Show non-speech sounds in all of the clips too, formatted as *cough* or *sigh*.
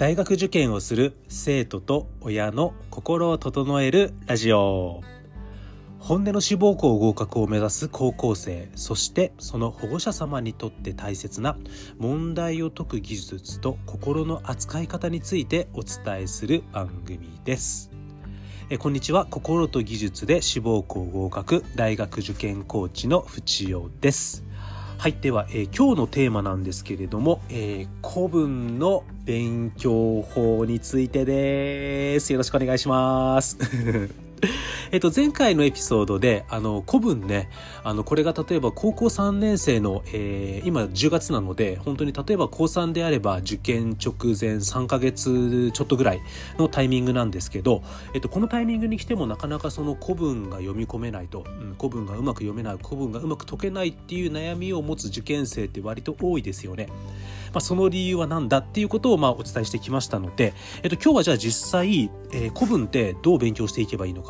大学受験をする生徒と親の心を整えるラジオ。本音の志望校合格を目指す高校生そしてその保護者様にとって大切な問題を解く技術と心の扱い方についてお伝えする番組です。えこんにちは。心と技術で志望校合格大学受験コーチの淵代です。はいでは、えー、今日のテーマなんですけれども、えー、古文の勉強法についてです。よろしくお願いします。*laughs* えっと、前回のエピソードで、あの、古文ね、あの、これが例えば高校3年生の、えー、今10月なので、本当に例えば高3であれば受験直前3ヶ月ちょっとぐらいのタイミングなんですけど、えっと、このタイミングに来てもなかなかその古文が読み込めないと、うん、古文がうまく読めない、古文がうまく解けないっていう悩みを持つ受験生って割と多いですよね。まあ、その理由は何だっていうことをまあお伝えしてきましたので、えっと、今日はじゃあ実際、えー、古文ってどう勉強していけばいいのか、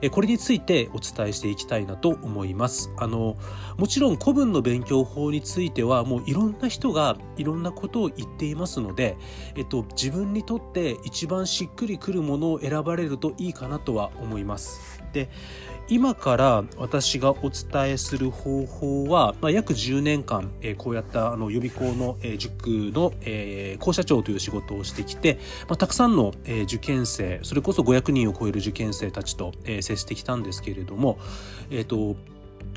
え、これについてお伝えしていきたいなと思います。あのもちろん古文の勉強法についてはもういろんな人がいろんなことを言っていますので、えっと、自分にとって一番しっくりくるものを選ばれるといいかなとは思います。で今から私がお伝えする方法は、まあ、約10年間、えー、こうやったあの予備校の、えー、塾の、えー、校舎長という仕事をしてきて、まあ、たくさんの、えー、受験生それこそ500人を超える受験生たちと、えー、接してきたんですけれども、えーと、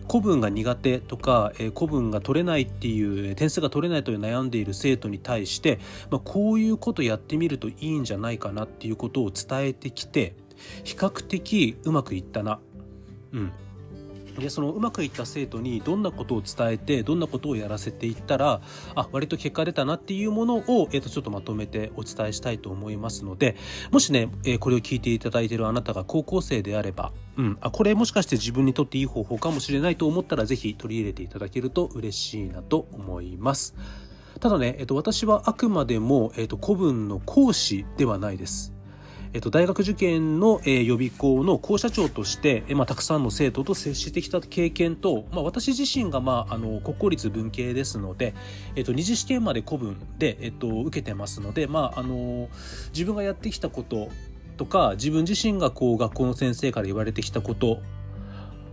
古文が苦手とか、えー、古文が取れないっていう点数が取れないという悩んでいる生徒に対して、まあ、こういうことやってみるといいんじゃないかなっていうことを伝えてきて比較的うまくいったな。うんでそのうまくいった生徒にどんなことを伝えてどんなことをやらせていったらあ割と結果出たなっていうものを、えー、とちょっとまとめてお伝えしたいと思いますのでもしね、えー、これを聞いていただいているあなたが高校生であれば、うん、あこれもしかして自分にとっていい方法かもしれないと思ったら是非取り入れていただけると嬉しいなと思います。ただね、えっと、私はあくまでも、えっと、古文の講師ではないです。えっと、大学受験の、え、予備校の校舎長として、え、まあ、たくさんの生徒と接してきた経験と、まあ、私自身が、まあ、あの国公立文系ですので、えっと、二次試験まで古文で、えっと、受けてますので、まあ、あの自分がやってきたこととか自分自身がこう学校の先生から言われてきたこと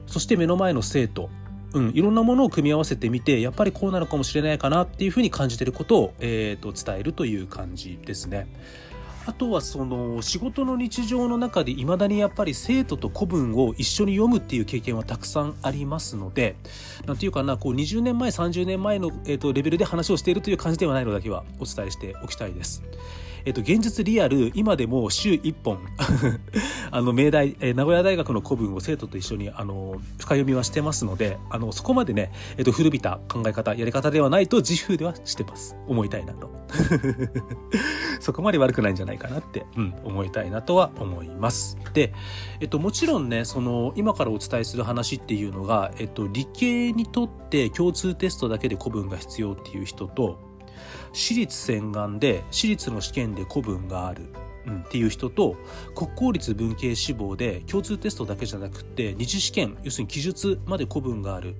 そして目の前の生徒うん、いろんなものを組み合わせてみてやっぱりこうなのかもしれないかなっていうふうに感じてることを、えーと伝えるという感じですね。あとはその仕事の日常の中でいまだにやっぱり生徒と古文を一緒に読むっていう経験はたくさんありますので何ていうかなこう20年前30年前の、えー、とレベルで話をしているという感じではないのだけはお伝えしておきたいです。えっと、現実リアル、今でも週1本 *laughs* あの、明大、えー、名古屋大学の古文を生徒と一緒に、あの、深読みはしてますので、あの、そこまでね、えっと、古びた考え方、やり方ではないと自由ではしてます。思いたいなと。*laughs* そこまで悪くないんじゃないかなって、うん、思いたいなとは思います。で、えっと、もちろんね、その、今からお伝えする話っていうのが、えっと、理系にとって共通テストだけで古文が必要っていう人と、私立洗顔で私立の試験で古文がある、うん、っていう人と国公立文系志望で共通テストだけじゃなくて二次試験要するに記述まで古文がある。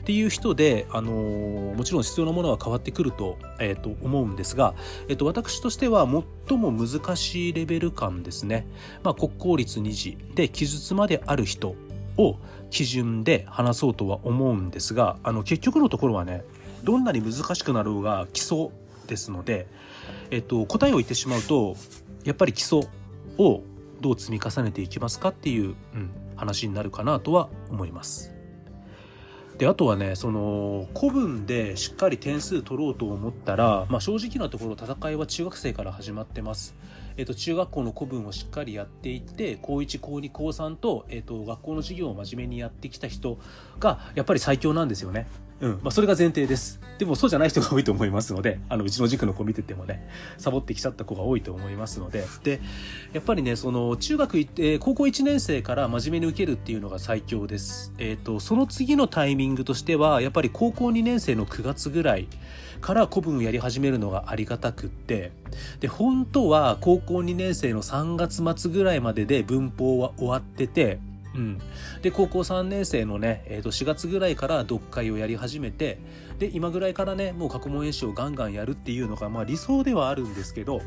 っていう人で、あのー、もちろん必要なものは変わってくると,、えー、と思うんですが、えー、と私としては最も難しいレベル感ですね、まあ、国公立二次で記述まである人を基準で話そうとは思うんですがあの結局のところはねどんなに難しくなろうが基礎ですので、えっと、答えを言ってしまうとやっぱり基礎をどう積み重ねていきますかっていう、うん、話になるかなとは思います。であとはねその古文でしっかり点数取ろうと思ったら、まあ、正直なところ戦いは中学生から始まってます。えっと、中学校の古文をしっかりやっていって高1高2高3と,、えっと学校の授業を真面目にやってきた人がやっぱり最強なんですよね。うんまあ、それが前提です。でもそうじゃない人が多いと思いますので、あのうちの塾の子見ててもね、サボってきちゃった子が多いと思いますので、で、やっぱりね、その中学行って、高校1年生から真面目に受けるっていうのが最強です。えっ、と、その次のタイミングとしては、やっぱり高校2年生の9月ぐらいから古文やり始めるのがありがたくって、で、本当は高校2年生の3月末ぐらいまでで文法は終わってて、うん、で高校3年生のね、えー、と4月ぐらいから読解をやり始めてで今ぐらいからねもう過去問演習をガンガンやるっていうのが、まあ、理想ではあるんですけど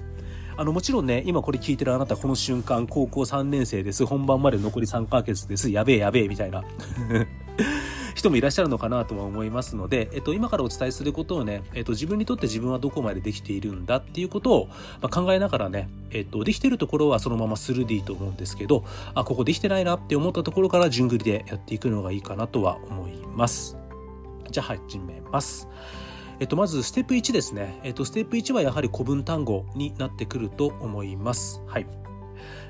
あのもちろんね今これ聞いてるあなたこの瞬間高校3年生です。本番まで残り3ヶ月です。やべえやべえみたいな。*laughs* 人もいらっしゃるのかなとは思いますので、えっと、今からお伝えすることをね、えっと、自分にとって自分はどこまでできているんだっていうことを、まあ、考えながらね、えっと、できてるところはそのままスルーでいいと思うんですけどあここできてないなって思ったところから順繰りでやっていくのがいいかなとは思いますじゃあ始めますえっと、まずステップ1ですね。えっと、ステップ1はやはり古文単語になってくると思います。はい。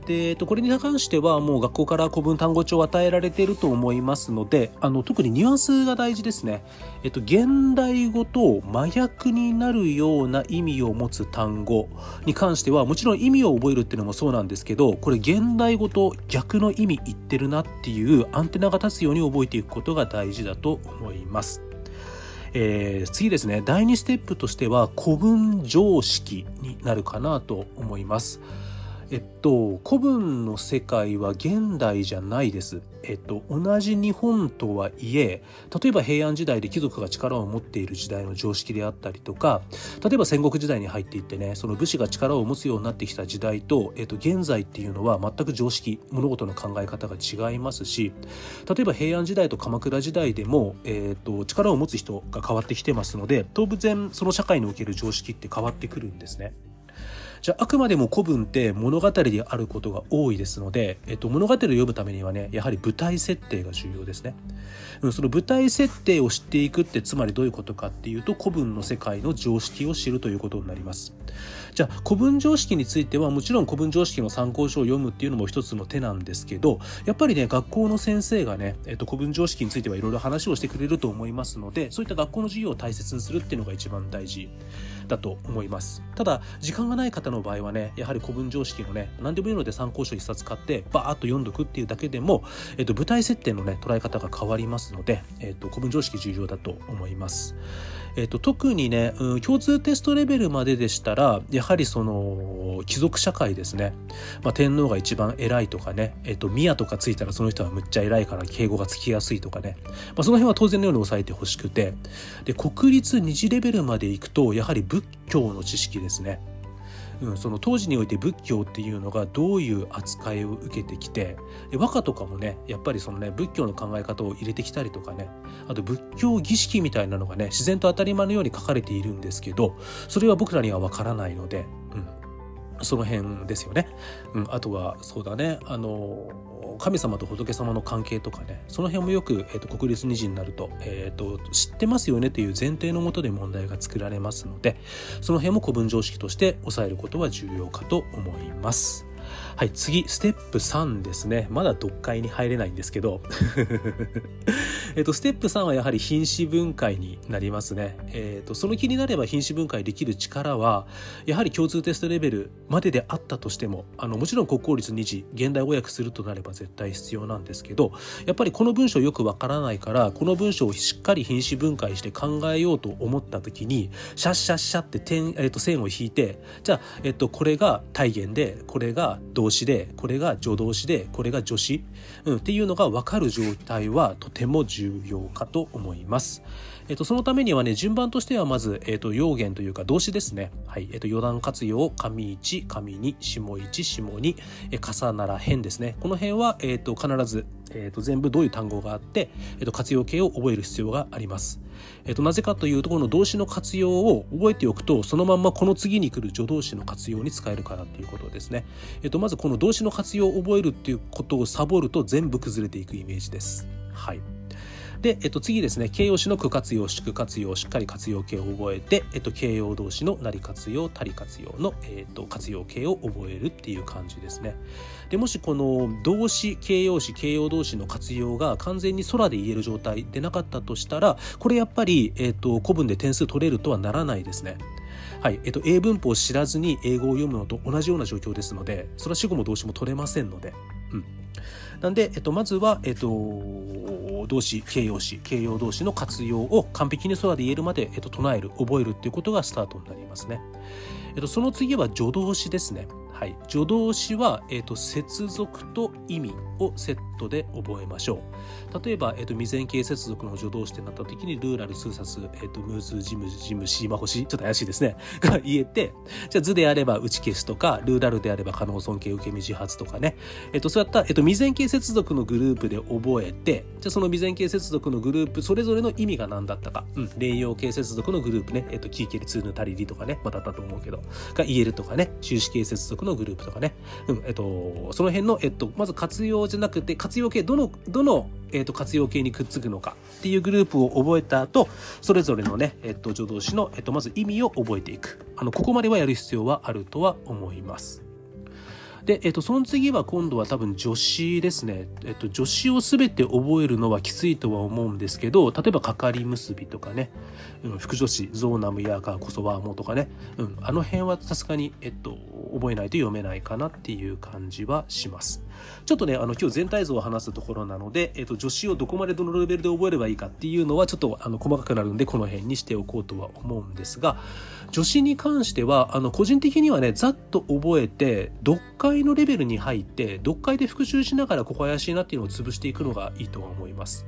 で、えっと、これに関してはもう学校から古文単語帳を与えられていると思いますので、あの、特にニュアンスが大事ですね。えっと、現代語と真逆になるような意味を持つ単語に関しては、もちろん意味を覚えるっていうのもそうなんですけど、これ現代語と逆の意味言ってるなっていうアンテナが立つように覚えていくことが大事だと思います。えー、次ですね第2ステップとしては古文常識になるかなと思います。えっと、古文の世界は現代じゃないです。えっと、同じ日本とはいえ、例えば平安時代で貴族が力を持っている時代の常識であったりとか、例えば戦国時代に入っていってね、その武士が力を持つようになってきた時代と、えっと、現在っていうのは全く常識、物事の考え方が違いますし、例えば平安時代と鎌倉時代でも、えっと、力を持つ人が変わってきてますので、当然その社会における常識って変わってくるんですね。じゃああくまでも古文って物語であることが多いですので、えっと、物語を読むためにはねやはり舞台設定が重要ですね、うん、その舞台設定を知っていくってつまりどういうことかっていうと古文の世界の常識を知るということになります。じゃあ古文常識についてはもちろん古文常識の参考書を読むっていうのも一つの手なんですけどやっぱりね学校の先生がね、えっと、古文常識についてはいろいろ話をしてくれると思いますのでそういった学校の授業を大切にするっていうのが一番大事。だと思います。ただ時間がない方の場合はねやはり古文常識のね何でもいいので参考書1冊買ってバーッと読んどくっていうだけでも、えっと、舞台設定のね捉え方が変わりますので、えっと、古文常識重要だと思います。えっと、特にね、うん、共通テストレベルまででしたらやはりその貴族社会ですね、まあ、天皇が一番偉いとかね、えっと、宮とかついたらその人はむっちゃ偉いから敬語がつきやすいとかね、まあ、その辺は当然のように抑えてほしくて。で国立二次レベルまで行くとやはり仏教の知識ですね。うん、その当時において仏教っていうのがどういう扱いを受けてきて和歌とかもねやっぱりそのね仏教の考え方を入れてきたりとかねあと仏教儀式みたいなのがね自然と当たり前のように書かれているんですけどそれは僕らにはわからないので、うん、その辺ですよね。うん、あとはそうだねあの神様と仏様の関係とかねその辺もよく、えーと、国立二次になると,、えーと、知ってますよねという前提のもとで問題が作られますのでその辺も古文常識として押さえることは重要かと思います。はい、次、ステップ3ですね。まだ読解に入れないんですけど *laughs* えっと、ステップ3はやはり品詞分解になりますね。えっと、その気になれば品詞分解できる力は、やはり共通テストレベルまでであったとしても、あの、もちろん国公立2次、現代語訳するとなれば絶対必要なんですけど、やっぱりこの文章よくわからないから、この文章をしっかり品詞分解して考えようと思った時に、シャッシャッシャって点、えっと、線を引いて、じゃあ、えっと、これが体言で、これが動詞で、これが助動詞で、これが助詞、うん、っていうのが分かる状態はとても重重要かと思います。えっと、そのためにはね、順番としてはまず、えっと、用言というか動詞ですね。はい。えっと、余談活用、上1、上2、下1、下2、え重なら辺ですね。この辺は、えっと、必ず、えーと、全部どういう単語があって、えっと、活用形を覚える必要があります。えっと、なぜかというと、この動詞の活用を覚えておくと、そのまんまこの次に来る助動詞の活用に使えるからということですね。えっと、まずこの動詞の活用を覚えるっていうことをサボると全部崩れていくイメージです。はい。で、えっと、次ですね、形容詞の句活用、宿活用、しっかり活用形を覚えて、えっと、形容動詞のなり活用、たり活用の、えっと、活用形を覚えるっていう感じですね。で、もしこの動詞、形容詞、形容動詞の活用が完全に空で言える状態でなかったとしたら、これやっぱり、えっと、古文で点数取れるとはならないですね。はい。えっと、英文法を知らずに英語を読むのと同じような状況ですので、それは主語も動詞も取れませんので。うん。なんで、えっと、まずは、えっと、動詞、形容詞、形容動詞の活用を完璧に空で言えるまで、えっと、唱える、覚えるっていうことがスタートになりますね。えっと、その次は助動詞ですね。はい、助動詞は、えーと、接続と意味をセットで覚えましょう。例えば、えーと、未然形接続の助動詞ってなった時にルーラルスーサス、えーと、ムースジムジムシーマホシちょっと怪しいですね。*laughs* が言えてじゃあ図であれば打ち消しとかルーラルであれば可能尊敬受け身自発とかね、えー、とそういった、えー、と未然形接続のグループで覚えてじゃあその未然形接続のグループそれぞれの意味が何だったか、うん、例用形接続のグループね、えー、とキーケリツーヌタリリとかね。まただったと思うけど。が言えるとかね。終止形接続ののグループとかねうんえっと、その辺の、えっと、まず活用じゃなくて活用系どのどの、えっと、活用系にくっつくのかっていうグループを覚えた後それぞれのね、えっと、助動詞の、えっと、まず意味を覚えていくあのここまではやる必要はあるとは思います。で、えっと、その次は今度は多分助詞ですね。えっと、助詞を全て覚えるのはきついとは思うんですけど、例えば、かかり結びとかね、うん、副助詞、ゾーナムやガーコソワーモとかね、うん、あの辺はさすがに、えっと、覚えないと読めないかなっていう感じはします。ちょっとね、あの、今日全体像を話すところなので、えっと、助詞をどこまでどのレベルで覚えればいいかっていうのは、ちょっと、あの、細かくなるんで、この辺にしておこうとは思うんですが、助詞に関しては、あの、個人的にはね、ざっと覚えて、読解のレベルに入って、読解で復習しながら、ここ怪しいなっていうのを潰していくのがいいとは思います。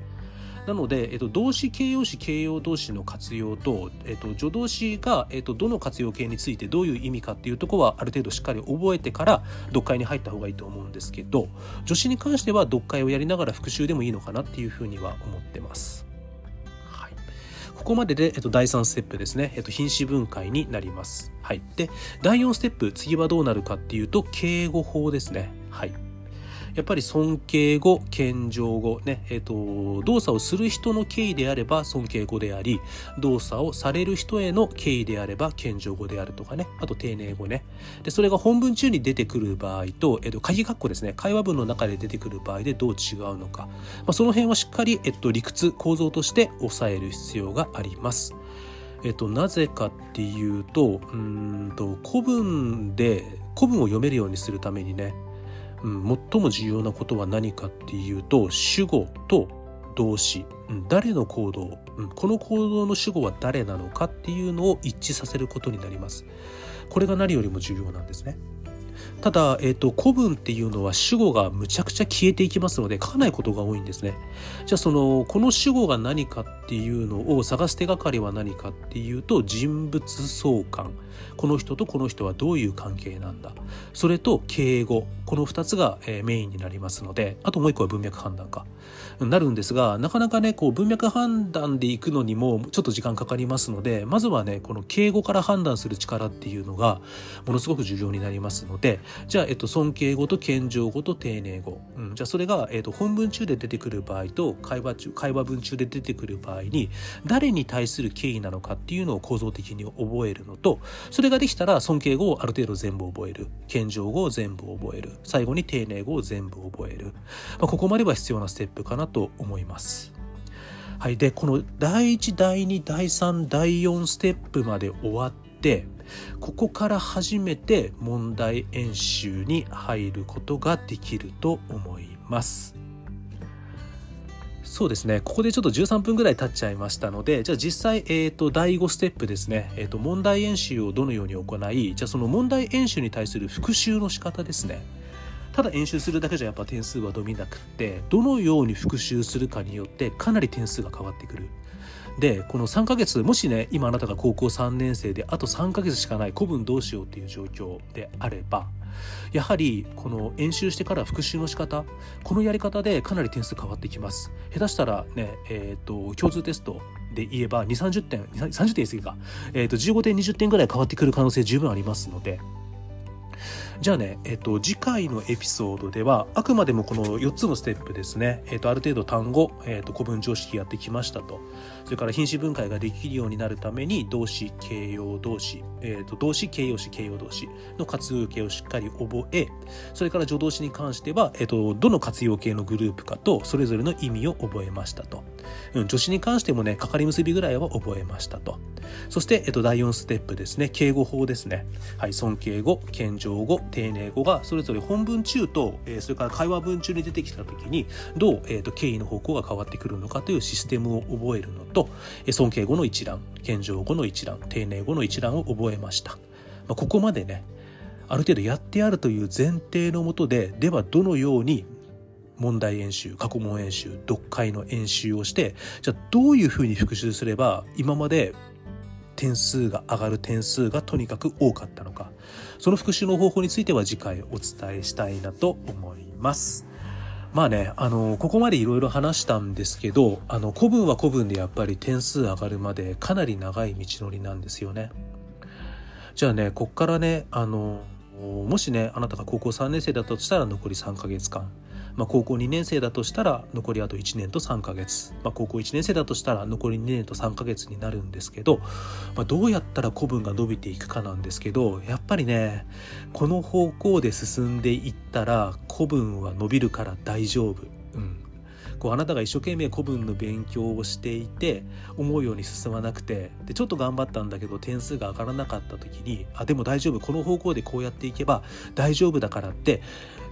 なので、えっと、動詞形容詞形容動詞の活用と、えっと、助動詞が、えっと、どの活用形についてどういう意味かっていうところはある程度しっかり覚えてから読解に入った方がいいと思うんですけど助詞に関しては読解をやりながら復習でもいいのかなっていうふうには思ってます。ここまでで、えっと、第3ステップですね、えっと、品詞分解になります。はい。で、第4ステップ、次はどうなるかっていうと、敬語法ですね。はい。やっぱり尊敬語、謙譲語、ね、えっ、ー、と、動作をする人の敬意であれば尊敬語であり、動作をされる人への敬意であれば謙譲語であるとかね、あと丁寧語ね。で、それが本文中に出てくる場合と、えっ、ー、と、鍵括弧ですね、会話文の中で出てくる場合でどう違うのか。まあ、その辺はしっかり、えっ、と、理屈、構造として押さえる必要があります。えっと、なぜかっていうと、うんと、古文で、古文を読めるようにするためにね、うん、最も重要なことは何かっていうと主語と動詞、うん、誰の行動、うん、この行動の主語は誰なのかっていうのを一致させることになります。これが何よりも重要なんですね。ただ、えーと、古文っていうのは主語がむちゃくちゃ消えていきますので書かないことが多いんですね。じゃあそのこの主語が何かっていうのを探す手がかりは何かっていうと人物相関。この人とこの人はどういう関係なんだ。それと敬語。この2つが、えメインになりますのであともう一個は文脈判断か。なるんですがなかなかねこう文脈判断でいくのにもちょっと時間かかりますのでまずはねこの敬語から判断する力っていうのがものすごく重要になりますのでじゃあ、えっと、尊敬語と謙譲語と丁寧語、うん、じゃあそれが、えっと、本文中で出てくる場合と会話中会話文中で出てくる場合に誰に対する敬意なのかっていうのを構造的に覚えるのとそれができたら尊敬語をある程度全部覚える。謙譲語を全部覚える。最後に丁寧語を全部覚える、まあ、ここまでは必要なステップかなと思います。はい、でこの第1第2第3第4ステップまで終わってここから初めて問題演習に入ることができると思います。そうですね。ここでちょっと13分ぐらい経っちゃいましたので、じゃあ実際、えっ、ー、と、第5ステップですね。えっ、ー、と、問題演習をどのように行い、じゃあその問題演習に対する復習の仕方ですね。ただ演習するだけじゃやっぱ点数は伸びなくってどのように復習するかによってかなり点数が変わってくる。でこの3ヶ月もしね今あなたが高校3年生であと3ヶ月しかない古文どうしようっていう状況であればやはりこの演習してから復習の仕方このやり方でかなり点数変わってきます。下手したらねえっ、ー、と共通テストで言えば2 3 0点30点言い過ぎか、えー、と15点20点ぐらい変わってくる可能性十分ありますのでじゃあね、えっと、次回のエピソードでは、あくまでもこの4つのステップですね、えっと、ある程度単語、えっと、古文常識やってきましたと。それから品詞分解ができるようになるために、動詞、形容動詞、えっと、動詞、形容詞、形容動詞の活用形をしっかり覚え、それから助動詞に関しては、えっと、どの活用形のグループかと、それぞれの意味を覚えましたと。うん、助詞に関してもね、かかり結びぐらいは覚えましたと。そして、えっと、第4ステップですね、敬語法ですね。はい、尊敬語、謙譲語、丁寧語がそれぞれ本文中と、えー、それから会話文中に出てきた時にどう、えーと、敬意の方向が変わってくるのかというシステムを覚えるのと、え尊敬語の一覧謙譲語の一覧丁寧語の一覧を覚えました、まあ、ここまでねある程度やってあるという前提のもとでではどのように問題演習過去問演習読解の演習をしてじゃあどういうふうに復習すれば今まで点数が上がる点数がとにかく多かったのかその復習の方法については次回お伝えしたいなと思います。まあね、あの、ここまでいろいろ話したんですけど、あの、古文は古文でやっぱり点数上がるまでかなり長い道のりなんですよね。じゃあね、こっからね、あの、もしね、あなたが高校3年生だったとしたら残り3ヶ月間。まあ、高校2年生だとしたら残りあと1年と3ヶ月、まあ、高校1年生だとしたら残り2年と3ヶ月になるんですけど、まあ、どうやったら古文が伸びていくかなんですけどやっぱりねこの方向で進んでいったら古文は伸びるから大丈夫。うんこうあなたが一生懸命古文の勉強をしていて思うように進まなくてでちょっと頑張ったんだけど点数が上がらなかった時にあでも大丈夫この方向でこうやっていけば大丈夫だからって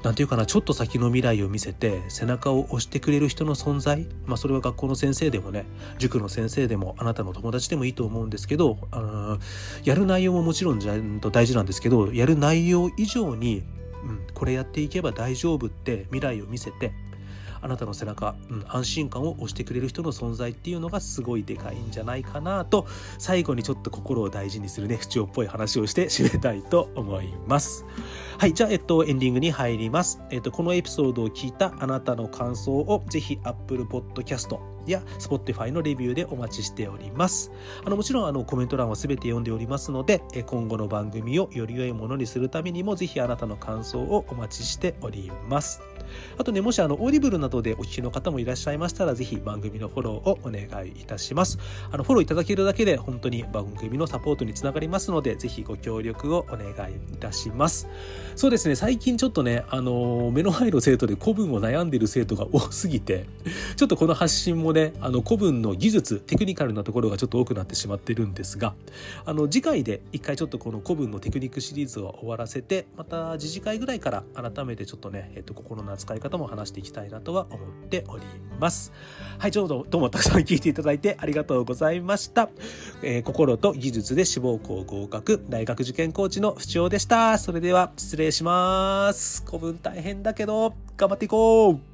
何て言うかなちょっと先の未来を見せて背中を押してくれる人の存在まあそれは学校の先生でもね塾の先生でもあなたの友達でもいいと思うんですけどあのやる内容ももちろんじゃと大事なんですけどやる内容以上に、うん、これやっていけば大丈夫って未来を見せてあなたの背中、うん、安心感を押してくれる人の存在っていうのがすごいでかいんじゃないかなと最後にちょっと心を大事にするね不調っぽい話をして締めたいと思います。はい、じゃあ、えっと、エンディングに入ります。えっと、このエピソードを聞いたあなたの感想をぜひ Apple Podcast や Spotify のレビューでお待ちしております。あのもちろんあのコメント欄は全て読んでおりますので、今後の番組をより良いものにするためにもぜひあなたの感想をお待ちしております。あとね、もしあの、オーディブルなどでお聞きの方もいらっしゃいましたら、ぜひ番組のフォローをお願いいたします。あの、フォローいただけるだけで本当に番組のサポートにつながりますので、ぜひご協力をお願いいたします。そうですね、最近ちょっとね、あの、目の前の生徒で古文を悩んでいる生徒が多すぎて、ちょっとこの発信もね、あの、古文の技術、テクニカルなところがちょっと多くなってしまってるんですが、あの、次回で一回ちょっとこの古文のテクニックシリーズを終わらせて、また次次回ぐらいから改めてちょっとね、えっと、心の使い方も話していきたいなとは思っております。はい、ちょうどどうもたくさん聞いていただいてありがとうございました。えー、心と技術で志望校合格、大学受験コーチの不調でした。それでは失礼します。古文大変だけど、頑張っていこう